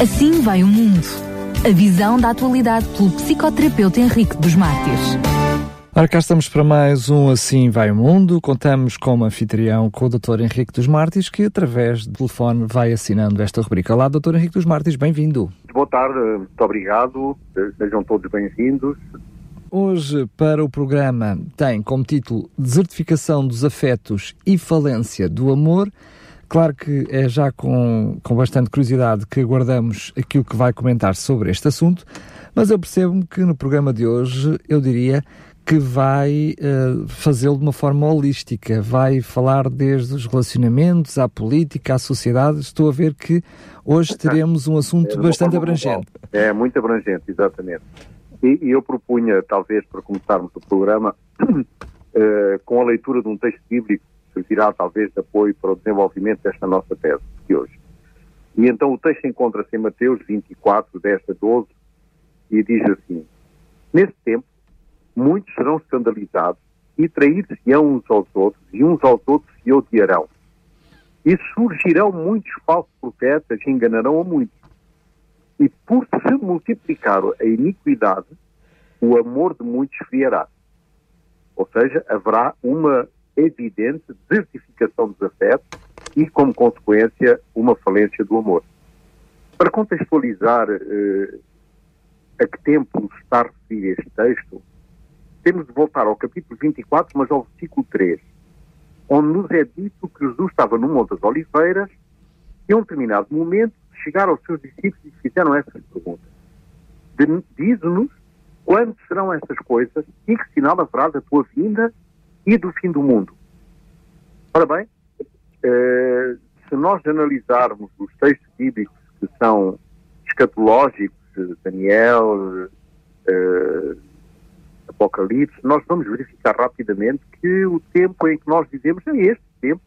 Assim vai o mundo. A visão da atualidade pelo psicoterapeuta Henrique dos Mártires. Ora, cá estamos para mais um Assim Vai o Mundo. Contamos com o anfitrião, com o Dr. Henrique dos Mártires, que através do telefone vai assinando esta rubrica. Olá, Dr. Henrique dos Mártires, bem-vindo. Boa tarde, muito obrigado, sejam todos bem-vindos. Hoje, para o programa, tem como título Desertificação dos Afetos e Falência do Amor. Claro que é já com, com bastante curiosidade que aguardamos aquilo que vai comentar sobre este assunto, mas eu percebo que no programa de hoje, eu diria que vai uh, fazê-lo de uma forma holística, vai falar desde os relacionamentos à política, à sociedade. Estou a ver que hoje teremos um assunto é bastante abrangente. É, muito abrangente, exatamente. E, e, eu propunha, talvez, para começarmos o programa, uh, com a leitura de um texto bíblico servirá, talvez, de apoio para o desenvolvimento desta nossa tese de hoje. E então o texto encontra-se em Mateus 24, 10 a 12, e diz assim: Nesse tempo, muitos serão escandalizados e trair-se-ão uns aos outros, e uns aos outros se odiarão. E surgirão muitos falsos profetas e enganarão a muitos. E por se multiplicar a iniquidade, o amor de muitos esfriará. Ou seja, haverá uma evidente desertificação dos afetos e, como consequência, uma falência do amor. Para contextualizar eh, a que tempo está a referir este texto, temos de voltar ao capítulo 24, mas ao versículo 3, onde nos é dito que Jesus estava no Monte das Oliveiras e, a um determinado momento, chegaram aos seus discípulos e fizeram essas perguntas. Diz-nos quando serão essas coisas e que sinal haverá da tua vinda e do fim do mundo. Ora bem, eh, se nós analisarmos os textos bíblicos que são escatológicos, Daniel, eh, Apocalipse, nós vamos verificar rapidamente que o tempo em que nós vivemos é este tempo,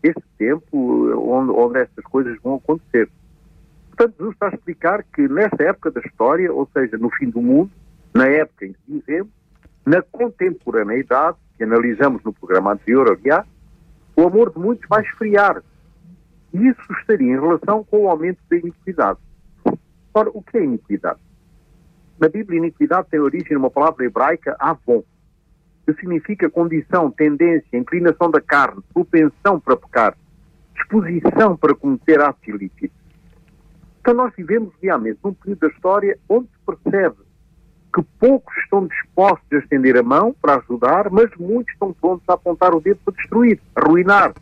este tempo onde, onde estas coisas vão acontecer. Portanto, Jesus está a explicar que nesta época da história, ou seja, no fim do mundo, na época em que vivemos, na contemporaneidade, que analisamos no programa anterior, aliás, o amor de muitos vai esfriar. E isso estaria em relação com o aumento da iniquidade. Ora, o que é iniquidade? Na Bíblia, iniquidade tem origem numa palavra hebraica, avon, que significa condição, tendência, inclinação da carne, propensão para pecar, disposição para cometer atos ilícitos. Então nós vivemos realmente num período da história onde se percebe que poucos estão dispostos a estender a mão para ajudar, mas muitos estão prontos a apontar o dedo para destruir, arruinar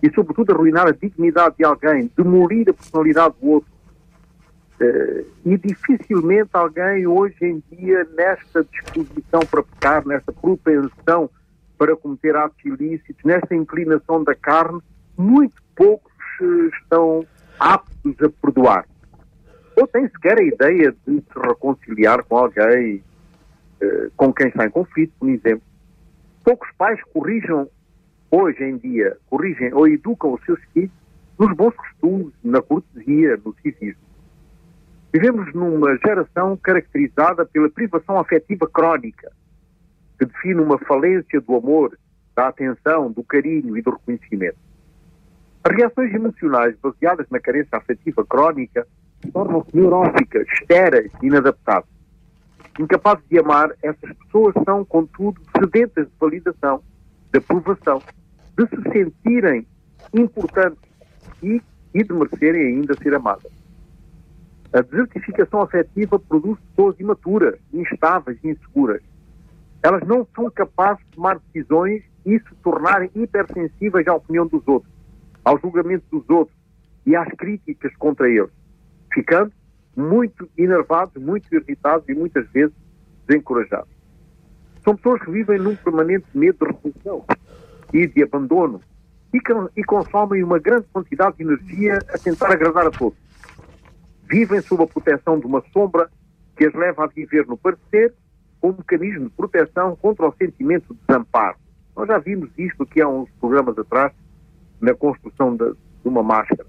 e, sobretudo, arruinar a dignidade de alguém, demolir a personalidade do outro. Uh, e dificilmente alguém hoje em dia, nesta disposição para pecar, nesta propensão para cometer atos ilícitos, nesta inclinação da carne, muito poucos uh, estão aptos a perdoar. Ou têm sequer a ideia de se reconciliar com alguém uh, com quem está em conflito, por exemplo. Poucos pais corrijam, hoje em dia, corrigem ou educam os seus filhos nos bons costumes, na cortesia, no civismo. Vivemos numa geração caracterizada pela privação afetiva crónica, que define uma falência do amor, da atenção, do carinho e do reconhecimento. As reações emocionais baseadas na carência afetiva crónica tornam-se neuróticas, e inadaptáveis. Incapazes de amar, essas pessoas são, contudo, sedentas de validação, de aprovação, de se sentirem importantes e, e de merecerem ainda ser amadas. A desertificação afetiva produz pessoas imaturas, instáveis e inseguras. Elas não são capazes de tomar decisões e se tornarem hipersensíveis à opinião dos outros, ao julgamento dos outros e às críticas contra eles, ficando muito enervados, muito irritados e muitas vezes desencorajados. São pessoas que vivem num permanente medo de repulsão e de abandono e, e consomem uma grande quantidade de energia a tentar agradar a todos vivem sob a proteção de uma sombra que as leva a viver no parecer como mecanismo de proteção contra o sentimento de desamparo. Nós já vimos isto aqui há uns programas atrás, na construção de, de uma máscara.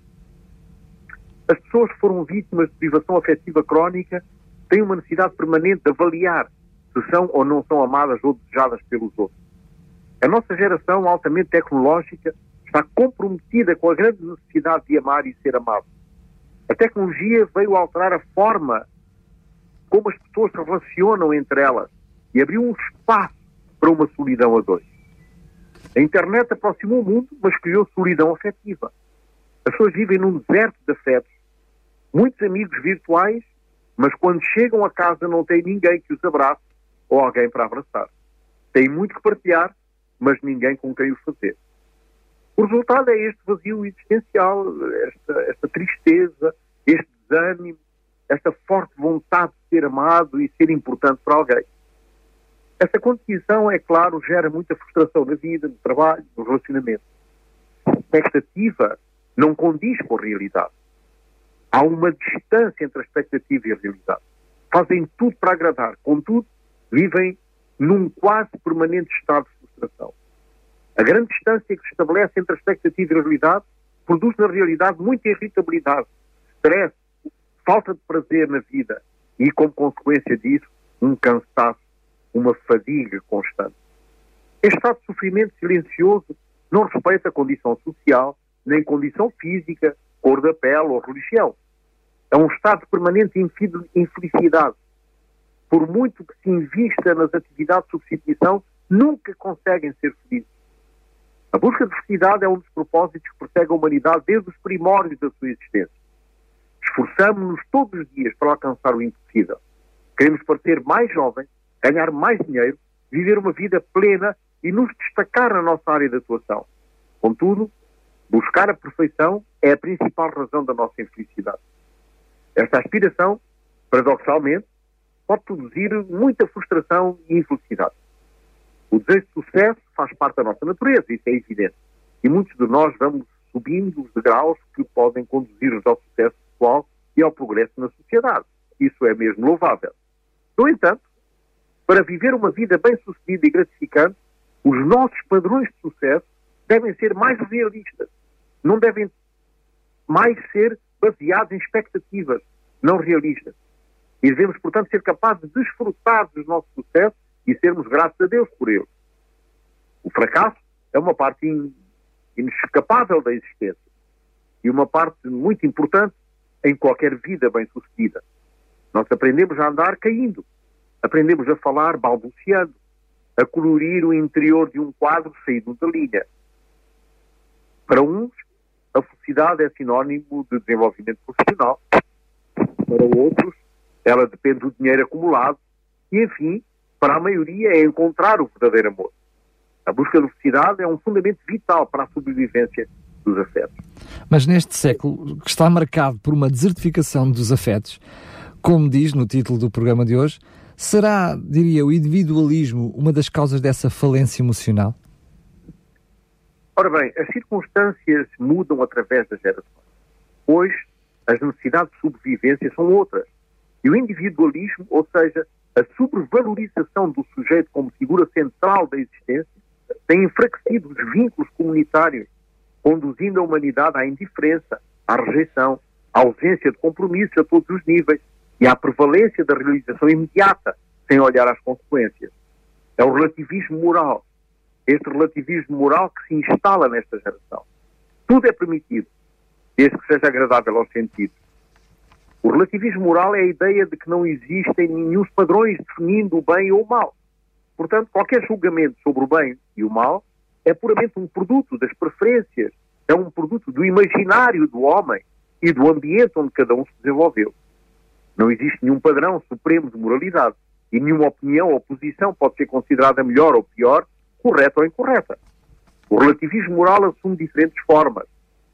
As pessoas que foram vítimas de privação afetiva crónica têm uma necessidade permanente de avaliar se são ou não são amadas ou desejadas pelos outros. A nossa geração altamente tecnológica está comprometida com a grande necessidade de amar e ser amado A tecnologia veio alterar a forma como as pessoas se relacionam entre elas e abriu um espaço para uma solidão a dois. A internet aproximou o mundo, mas criou solidão afetiva. As pessoas vivem num deserto de afetos. Muitos amigos virtuais, mas quando chegam a casa não têm ninguém que os abrace ou alguém para abraçar. Têm muito que partilhar, mas ninguém com quem o fazer. O resultado é este vazio existencial, esta, esta tristeza, este desânimo, esta forte vontade de ser amado e ser importante para alguém. Essa condição, é claro, gera muita frustração na vida, no trabalho, no relacionamento. A expectativa não condiz com a realidade. Há uma distância entre a expectativa e a realidade. Fazem tudo para agradar, contudo, vivem num quase permanente estado de frustração. A grande distância que se estabelece entre a expectativa e a realidade produz na realidade muita irritabilidade, stress, falta de prazer na vida e, como consequência disso, um cansaço, uma fadiga constante. Este estado de sofrimento silencioso não respeita a condição social, nem condição física, cor da pele ou religião. É um estado de permanente infelicidade. Por muito que se invista nas atividades de substituição, nunca conseguem ser felizes. A busca de felicidade é um dos propósitos que persegue a humanidade desde os primórdios da sua existência. Esforçamos-nos todos os dias para alcançar o impossível. Queremos parecer mais jovens, ganhar mais dinheiro, viver uma vida plena e nos destacar na nossa área de atuação. Contudo, buscar a perfeição é a principal razão da nossa infelicidade. Esta aspiração, paradoxalmente, pode produzir muita frustração e infelicidade. O desejo de sucesso faz parte da nossa natureza, isso é evidente. E muitos de nós vamos subindo os degraus que podem conduzir-nos ao sucesso pessoal e ao progresso na sociedade. Isso é mesmo louvável. No entanto, para viver uma vida bem-sucedida e gratificante, os nossos padrões de sucesso devem ser mais realistas. Não devem mais ser baseados em expectativas não realistas. E devemos, portanto, ser capazes de desfrutar dos nossos sucessos e sermos gratos a Deus por ele. O fracasso é uma parte in, inescapável da existência e uma parte muito importante em qualquer vida bem-sucedida. Nós aprendemos a andar caindo, aprendemos a falar balbuciando, a colorir o interior de um quadro saído da linha. Para uns, a felicidade é sinónimo de desenvolvimento profissional. Para outros, ela depende do dinheiro acumulado. E, enfim, para a maioria é encontrar o verdadeiro amor. A busca da felicidade é um fundamento vital para a sobrevivência dos afetos. Mas neste século, que está marcado por uma desertificação dos afetos, como diz no título do programa de hoje, será, diria, o individualismo uma das causas dessa falência emocional? Ora bem, as circunstâncias mudam através das gerações. Hoje, as necessidades de sobrevivência são outras. E o individualismo, ou seja, a sobrevalorização do sujeito como figura central da existência tem enfraquecido os vínculos comunitários, conduzindo a humanidade à indiferença, à rejeição, à ausência de compromissos a todos os níveis e à prevalência da realização imediata, sem olhar às consequências. É o relativismo moral. Este relativismo moral que se instala nesta geração. Tudo é permitido, desde que seja agradável aos sentidos. O relativismo moral é a ideia de que não existem nenhum padrões definindo o bem ou o mal. Portanto, qualquer julgamento sobre o bem e o mal é puramente um produto das preferências, é um produto do imaginário do homem e do ambiente onde cada um se desenvolveu. Não existe nenhum padrão supremo de moralidade e nenhuma opinião ou posição pode ser considerada melhor ou pior, correta ou incorreta. O relativismo moral assume diferentes formas,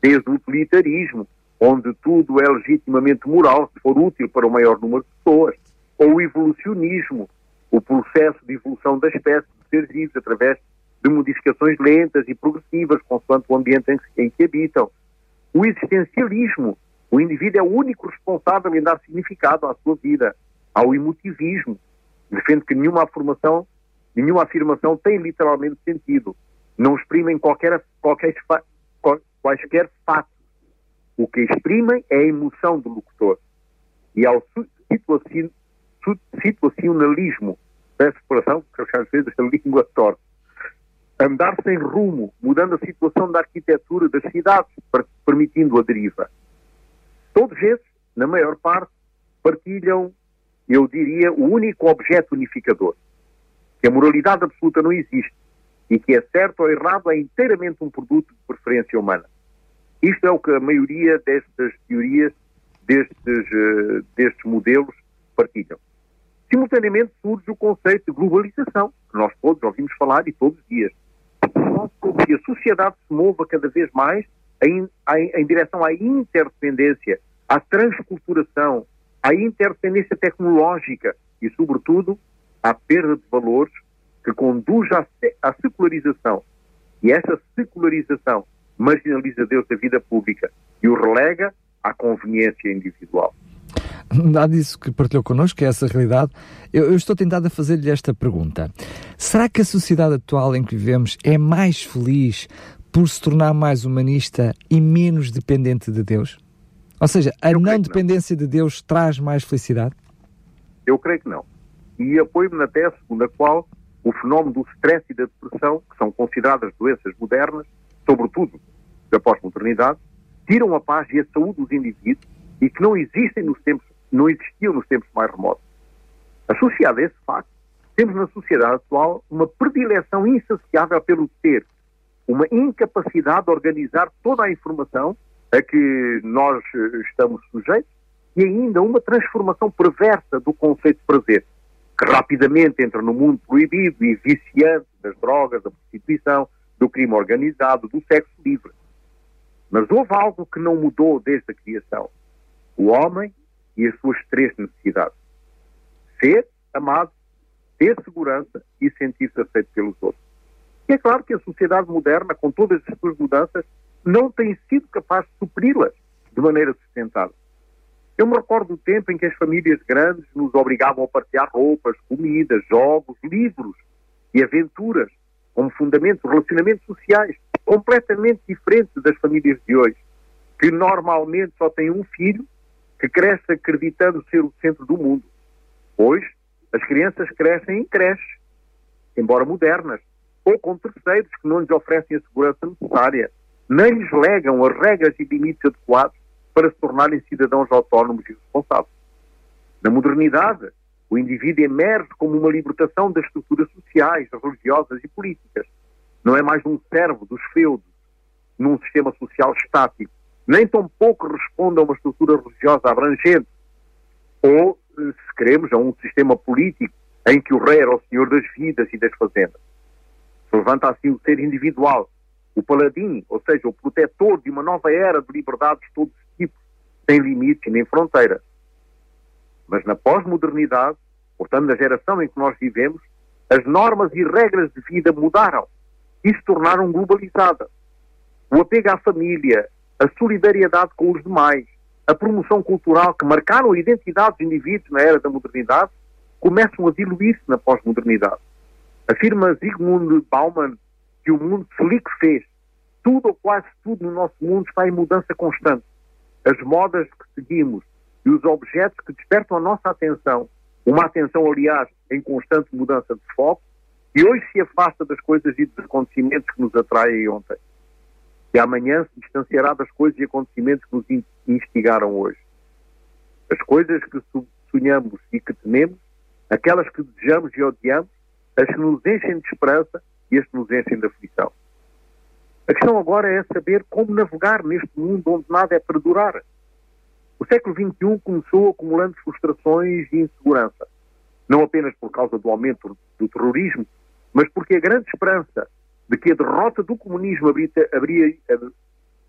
desde o utilitarismo, onde tudo é legitimamente moral se for útil para o maior número de pessoas, ou o evolucionismo, o processo de evolução da espécie de seres vivos através de modificações lentas e progressivas consoante o ambiente em que, em que habitam. O existencialismo, o indivíduo é o único responsável em dar significado à sua vida. Ao emotivismo, defende que nenhuma afirmação, nenhuma afirmação tem literalmente sentido. Não exprimem qualquer, qualquer, quaisquer fatos o que exprimem é a emoção do locutor. E ao situacionalismo, peço exploração, porque às vezes a língua torta, andar sem rumo, mudando a situação da arquitetura das cidades, permitindo a deriva. Todos esses na maior parte, partilham, eu diria, o único objeto unificador, que a moralidade absoluta não existe e que é certo ou errado é inteiramente um produto de preferência humana. Isto é o que a maioria destas teorias, destes, uh, destes modelos, partilham. Simultaneamente surge o conceito de globalização, que nós todos ouvimos falar e todos os dias. Que a sociedade se mova cada vez mais em, em, em direção à interdependência, à transculturação, à interdependência tecnológica e, sobretudo, à perda de valores que conduz à, à secularização. E essa secularização marginaliza Deus da vida pública e o relega à conveniência individual. Dado isso que partilhou connosco, que é essa realidade, eu, eu estou tentado a fazer-lhe esta pergunta. Será que a sociedade atual em que vivemos é mais feliz por se tornar mais humanista e menos dependente de Deus? Ou seja, a eu não dependência não. de Deus traz mais felicidade? Eu creio que não. E apoio-me na tese segundo a qual o fenómeno do stress e da depressão, que são consideradas doenças modernas, sobretudo da pós-modernidade, tiram a paz e a saúde dos indivíduos e que não existem nos tempos, não existiam nos tempos mais remotos. Associado a esse facto, temos na sociedade atual uma predileção insaciável pelo ter, uma incapacidade de organizar toda a informação a que nós eh, estamos sujeitos e ainda uma transformação perversa do conceito de prazer que rapidamente entra no mundo proibido e viciante das drogas, da prostituição, do crime organizado, do sexo livre. Mas houve algo que não mudou desde a criação: o homem e as suas três necessidades: ser amado, ter segurança e sentir-se aceito pelos outros. E é claro que a sociedade moderna, com todas as suas mudanças, não tem sido capaz de supri-las de maneira sustentável. Eu me recordo do tempo em que as famílias grandes nos obrigavam a partilhar roupas, comidas, jogos, livros e aventuras como fundamentos, relacionamentos sociais completamente diferentes das famílias de hoje, que normalmente só têm um filho que cresce acreditando ser o centro do mundo. Hoje, as crianças crescem em creches, embora modernas, ou com terceiros que não lhes oferecem a segurança necessária, nem lhes legam as regras e limites adequados para se tornarem cidadãos autónomos e responsáveis. Na modernidade, o indivíduo emerge como uma libertação das estruturas sociais, religiosas e políticas. Não é mais um servo dos feudos, num sistema social estático. Nem tão pouco responde a uma estrutura religiosa abrangente. Ou, se queremos, a um sistema político em que o rei era o senhor das vidas e das fazendas. Se levanta assim o ser individual, o paladim, ou seja, o protetor de uma nova era de liberdades de todos sem limites nem fronteiras. Mas na pós-modernidade, portanto na geração em que nós vivemos, as normas e regras de vida mudaram e se tornaram globalizadas. O apego à família, a solidariedade com os demais, a promoção cultural que marcaram a identidade dos indivíduos na era da modernidade, começam a diluir-se na pós-modernidade. Afirma Zygmunt Bauman que o mundo se liquefez. Tudo ou quase tudo no nosso mundo está em mudança constante as modas que seguimos e os objetos que despertam a nossa atenção, uma atenção, aliás, em constante mudança de foco, e hoje se afasta das coisas e dos acontecimentos que nos atraem ontem. E amanhã se distanciará das coisas e acontecimentos que nos instigaram hoje. As coisas que sonhamos e que tememos, aquelas que desejamos e odiamos, as que nos enchem de esperança e as que nos enchem de aflição. A questão agora é saber como navegar neste mundo onde nada é para durar. O século XXI começou acumulando frustrações e insegurança, não apenas por causa do aumento do terrorismo, mas porque a grande esperança de que a derrota do comunismo abriria,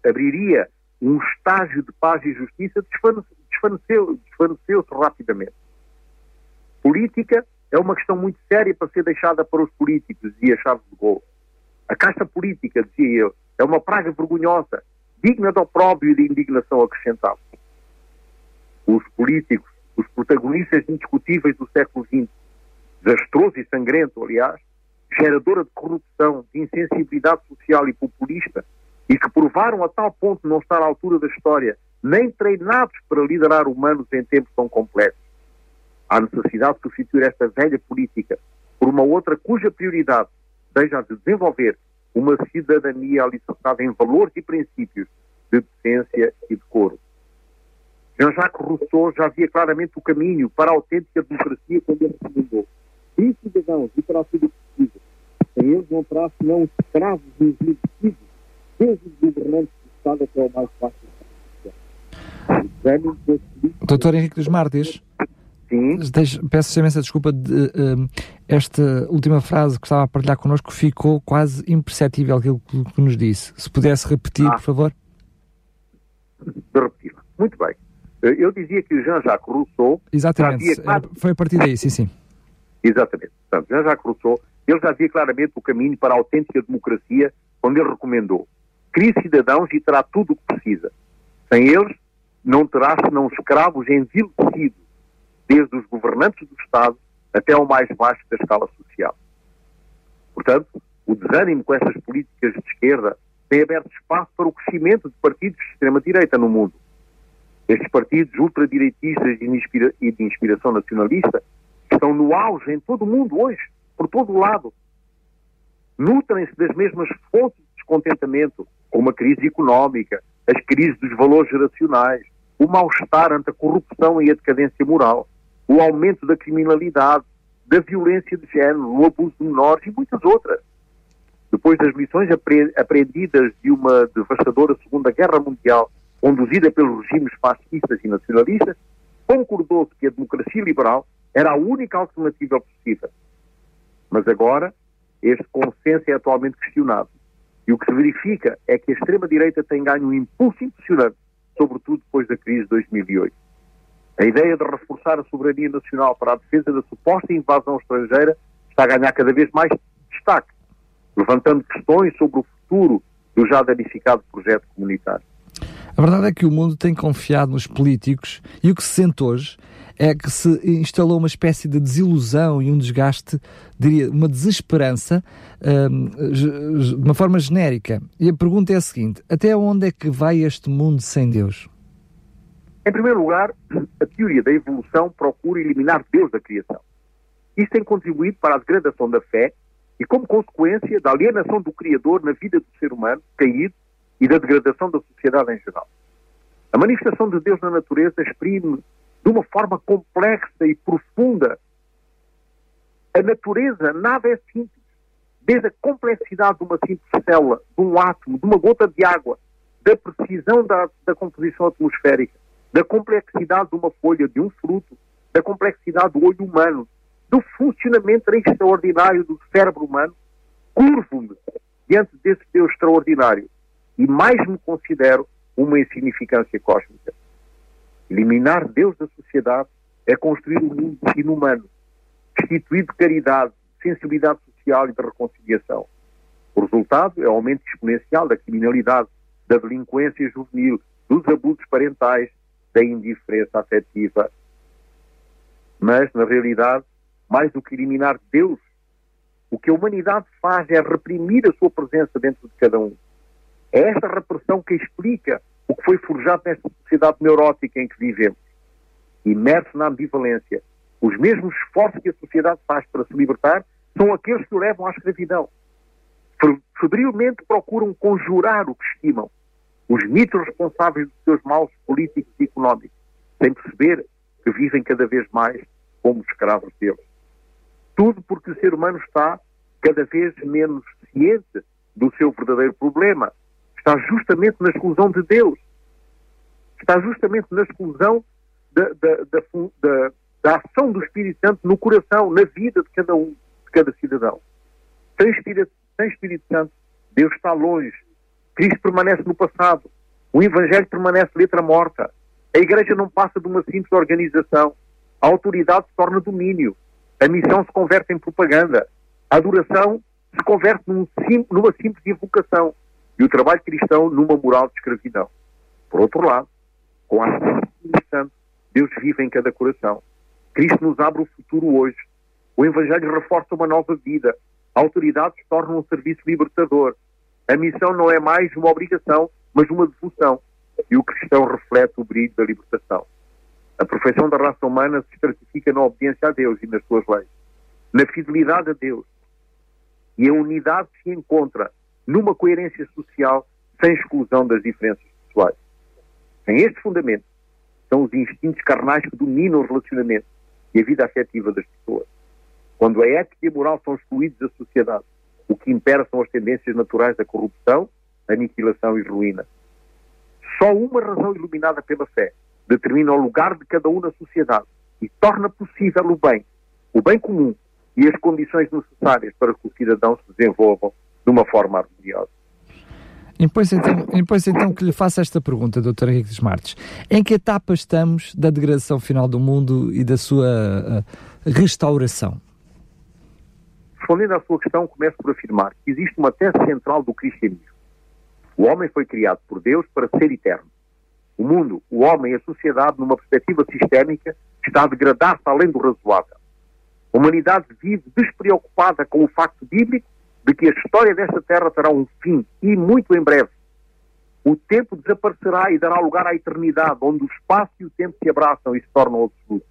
abriria um estágio de paz e justiça desvaneceu-se desvaneceu rapidamente. Política é uma questão muito séria para ser deixada para os políticos e a chave de gol. A casta política, dizia eu, é uma praga vergonhosa, digna de opróbrio e de indignação acrescentável. Os políticos, os protagonistas indiscutíveis do século XX, desastroso e sangrento, aliás, geradora de corrupção, de insensibilidade social e populista, e que provaram a tal ponto não estar à altura da história, nem treinados para liderar humanos em tempos tão complexos. Há necessidade de substituir esta velha política por uma outra cuja prioridade seja a de desenvolver uma cidadania alicerçada em valores e princípios de decência e decoro. Jean-Jacques Rousseau já via claramente o caminho para a autêntica democracia quando ele recomendou. E cidadãos, e para tudo precisa. Sem eles não terá senão escravos envelhecidos, desde os governantes do Estado até o mais baixo Doutor Henrique dos Martins, Sim. peço imensa desculpa de uh, esta última frase que estava a partilhar connosco ficou quase imperceptível aquilo que, nos disse. Se pudesse repetir, ah. por favor. De repetir. Muito bem. Eh, eu dizia que o Jean-Jacques Rousseau. Exatamente. Havia... Foi a partir daí, sim, sim. Exatamente. Portanto, Jean-Jacques Rousseau, ele já via claramente o caminho para a autêntica democracia, quando ele recomendou: crie cidadãos e terá tudo o que precisa. Sem eles, não terá senão escravos envilecidos, desde os governantes do Estado até ao mais baixo da escala social. Portanto, o desânimo com essas políticas de esquerda tem aberto espaço para o crescimento de partidos de extrema-direita no mundo. Estes partidos ultradireitistas e de inspiração nacionalista estão no auge em todo o mundo hoje, por todo o lado. Nutrem-se das mesmas fontes de descontentamento, como a crise económica, as crises dos valores geracionais, o mal-estar ante a corrupção e a decadência moral, o aumento da criminalidade, da violência de género, o abuso de menores e muitas outras. Depois das lições aprendidas de uma devastadora Segunda Guerra Mundial, conduzida pelos regimes fascistas e nacionalistas, concordou-se que a democracia liberal era a única alternativa possível. Mas agora, este consenso é atualmente questionado. E o que se verifica é que a extrema-direita tem ganho um impulso impressionante sobretudo depois da crise de 2008. A ideia de reforçar a soberania nacional para a defesa da suposta invasão estrangeira está a ganhar cada vez mais destaque, levantando questões sobre o futuro do já danificado projeto comunitário. A verdade é que o mundo tem confiado nos políticos e o que se sente hoje é que se instalou uma espécie de desilusão e um desgaste, diria, uma desesperança, um, de uma forma genérica. E a pergunta é a seguinte: até onde é que vai este mundo sem Deus? Em primeiro lugar, a teoria da evolução procura eliminar Deus da criação. Isto tem contribuído para a degradação da fé e, como consequência, da alienação do Criador na vida do ser humano caído e da degradação da sociedade em geral. A manifestação de Deus na natureza exprime de uma forma complexa e profunda. A natureza, nada é simples. Desde a complexidade de uma simples célula, de um átomo, de uma gota de água, da precisão da, da composição atmosférica, da complexidade de uma folha, de um fruto, da complexidade do olho humano, do funcionamento extraordinário do cérebro humano, curvo-me diante desse Deus extraordinário e mais me considero uma insignificância cósmica. Eliminar Deus da sociedade é construir um mundo inumano, destituído de caridade, sensibilidade social e de reconciliação. O resultado é o aumento exponencial da criminalidade, da delinquência juvenil, dos abusos parentais, da indiferença afetiva. Mas, na realidade, mais do que eliminar Deus, o que a humanidade faz é reprimir a sua presença dentro de cada um. É esta repressão que explica o que foi forjado nesta sociedade neurótica em que vivemos. Imerso na ambivalência, os mesmos esforços que a sociedade faz para se libertar são aqueles que o levam à escravidão. Febrilmente procuram conjurar o que estimam, os mitos responsáveis dos seus maus políticos e económicos, sem perceber que vivem cada vez mais como escravos deles. Tudo porque o ser humano está cada vez menos ciente do seu verdadeiro problema, está justamente na exclusão de Deus. Está justamente na exclusão da, da, da, da, ação do Espírito Santo no coração, na vida de cada um, de cada cidadão. Sem Espírito, sem Espírito Santo, Deus está longe. Cristo permanece no passado. O Evangelho permanece letra morta. A Igreja não passa de uma simples organização. A autoridade se torna domínio. A missão se converte em propaganda. A adoração se converte num numa simples invocação e o trabalho cristão numa moral de escravidão. Por outro lado, com a ação do Deus vive em cada coração. Cristo nos abre o futuro hoje. O Evangelho reforça uma nova vida. A autoridade se torna um serviço libertador. A missão não é mais uma obrigação, mas uma devoção. E o cristão reflete o brilho da libertação. A perfeição da raça humana se estratifica na obediência a Deus e nas suas leis, na fidelidade a Deus. E a unidade se encontra numa coerência social sem exclusão das diferenças pessoais. Sem este fundamento, são os instintos carnais que dominam os relacionamentos e a vida afetiva das pessoas. Quando a ética e a moral são excluídos da sociedade, o que impera são as tendências naturais da corrupção, aniquilação e ruína. Só uma razão iluminada pela fé determina o lugar de cada um na sociedade e torna possível o bem, o bem comum e as condições necessárias para que os cidadãos se desenvolvam de uma forma harmoniosa. Impõe-se então, então que lhe faça esta pergunta, Dr. Henrique Desmartes. Em que etapa estamos da degradação final do mundo e da sua uh, restauração? Respondendo à sua questão, começo por afirmar que existe uma tese central do cristianismo. O homem foi criado por Deus para ser eterno. O mundo, o homem e a sociedade, numa perspectiva sistémica, está a degradar-se além do razoável. A humanidade vive despreocupada com o facto bíblico de que a história desta terra terá um fim e muito em breve. O tempo desaparecerá e dará lugar à eternidade, onde o espaço e o tempo se abraçam e se tornam absolutos.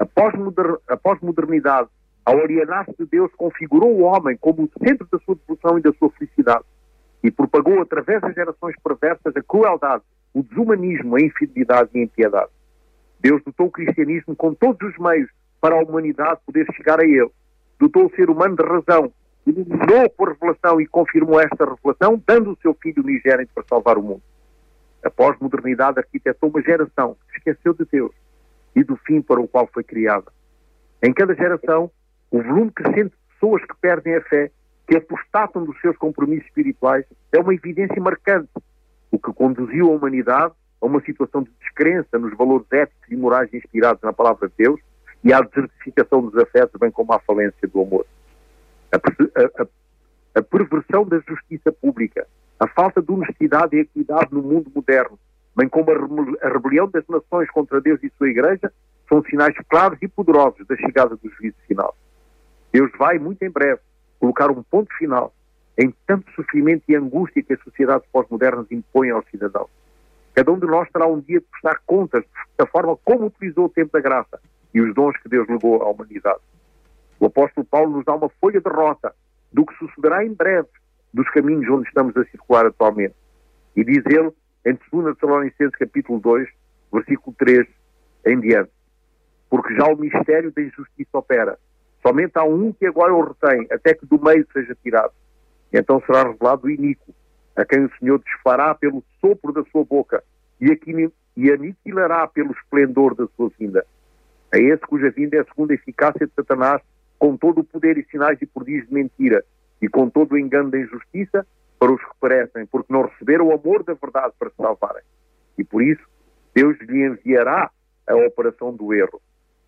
A pós-modernidade, ao alienar-se de Deus, configurou o homem como o centro da sua devoção e da sua felicidade e propagou através das gerações perversas a crueldade, o desumanismo, a infidelidade e a impiedade. Deus dotou o cristianismo com todos os meios para a humanidade poder chegar a ele. Dotou o ser humano de razão, iluminou por revelação e confirmou esta revelação, dando o seu filho unigênito para salvar o mundo. A pós-modernidade arquitetou uma geração que esqueceu de Deus e do fim para o qual foi criada. Em cada geração, o volume crescente de pessoas que perdem a fé, que apostatam dos seus compromissos espirituais, é uma evidência marcante, o que conduziu a humanidade a uma situação de descrença nos valores éticos e morais inspirados na palavra de Deus e à desertificação dos afetos, bem como à falência do amor a, a, a perversão da justiça pública, a falta de honestidade e equidade no mundo moderno, bem como a rebelião das nações contra Deus e sua Igreja, são sinais claros e poderosos da chegada do juízo final. Deus vai, muito em breve, colocar um ponto final em tanto sofrimento e angústia que as sociedades pós-modernas impõem aos cidadãos. Cada um de nós terá um dia de prestar contas da forma como utilizou o tempo da graça e os dons que Deus legou à humanidade. O apóstolo Paulo nos dá uma folha de rota do que sucederá em breve dos caminhos onde estamos a circular atualmente. E diz ele, em 2 Tessalonicenses capítulo 2, versículo 3 em diante, porque já o mistério da injustiça opera. Somente há um que agora o retém, até que do meio seja tirado. Então será revelado o iníquo, a quem o Senhor desfará pelo sopro da sua boca e, aqui, e aniquilará pelo esplendor da sua vinda. A esse cuja vinda é a segunda eficácia de Satanás com todo o poder e sinais e prodígios de mentira e com todo o engano da injustiça para os que perecem, porque não receberam o amor da verdade para se salvarem. E por isso, Deus lhe enviará a operação do erro,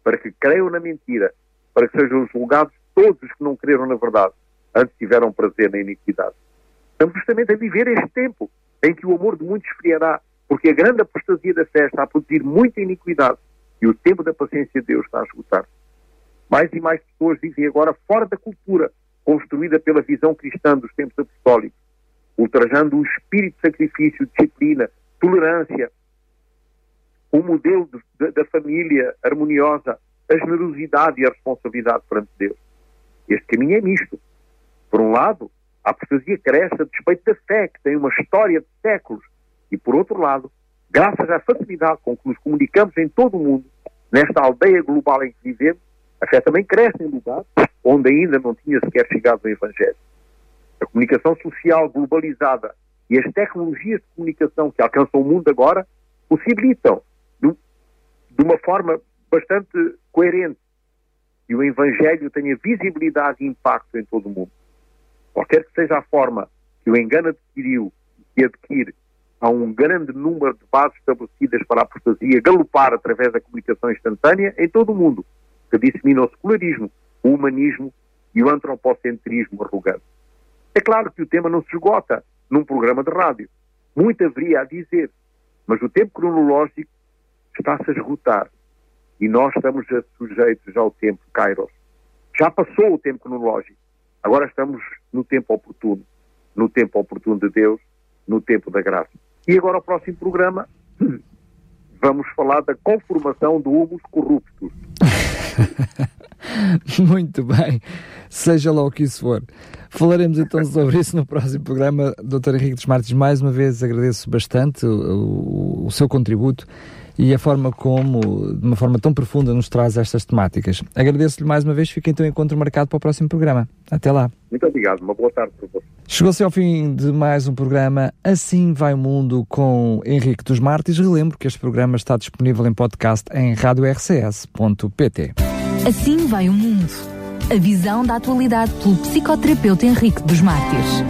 para que creiam na mentira, para que sejam julgados todos os que não creram na verdade, antes tiveram prazer na iniquidade. Estamos justamente a viver este tempo em que o amor de muitos esfriará, porque a grande apostasia da fé está a produzir muita iniquidade e o tempo da paciência de Deus está a esgotar. Mais e mais pessoas vivem agora fora da cultura construída pela visão cristã dos tempos apostólicos, ultrajando o espírito de sacrifício, disciplina, tolerância, o modelo de, de, da família harmoniosa, a generosidade e a responsabilidade perante Deus. Este caminho é misto. Por um lado, a apostasia cresce a despeito da fé, que tem uma história de séculos, e por outro lado, graças à facilidade com que nos comunicamos em todo o mundo, nesta aldeia global em que vivemos, a fé também cresce em lugares onde ainda não tinha sequer chegado o Evangelho. A comunicação social globalizada e as tecnologias de comunicação que alcançam o mundo agora possibilitam, de uma forma bastante coerente, que o Evangelho tenha visibilidade e impacto em todo o mundo. Qualquer que seja a forma que o engano adquiriu e adquire, há um grande número de bases estabelecidas para a apostasia galopar através da comunicação instantânea em todo o mundo que dissemina o secularismo, o humanismo e o antropocentrismo arrogante. É claro que o tema não se esgota num programa de rádio. Muito haveria a dizer, mas o tempo cronológico está-se a esgotar e nós estamos sujeitos ao tempo Kairos. Já passou o tempo cronológico, agora estamos no tempo oportuno, no tempo oportuno de Deus, no tempo da graça. E agora o próximo programa vamos falar da conformação do humus corruptus. Muito bem, seja lá o que isso for. Falaremos então sobre isso no próximo programa. Dr. Henrique dos Martins, mais uma vez agradeço bastante o, o, o seu contributo e a forma como, de uma forma tão profunda, nos traz estas temáticas. Agradeço-lhe mais uma vez, fica então encontro marcado para o próximo programa. Até lá. Muito obrigado, uma boa tarde para você. Chegou-se ao fim de mais um programa Assim Vai o Mundo com Henrique dos Martins. Relembro que este programa está disponível em podcast em radiorcs.pt. Assim vai o mundo. A visão da atualidade pelo psicoterapeuta Henrique dos Mártires.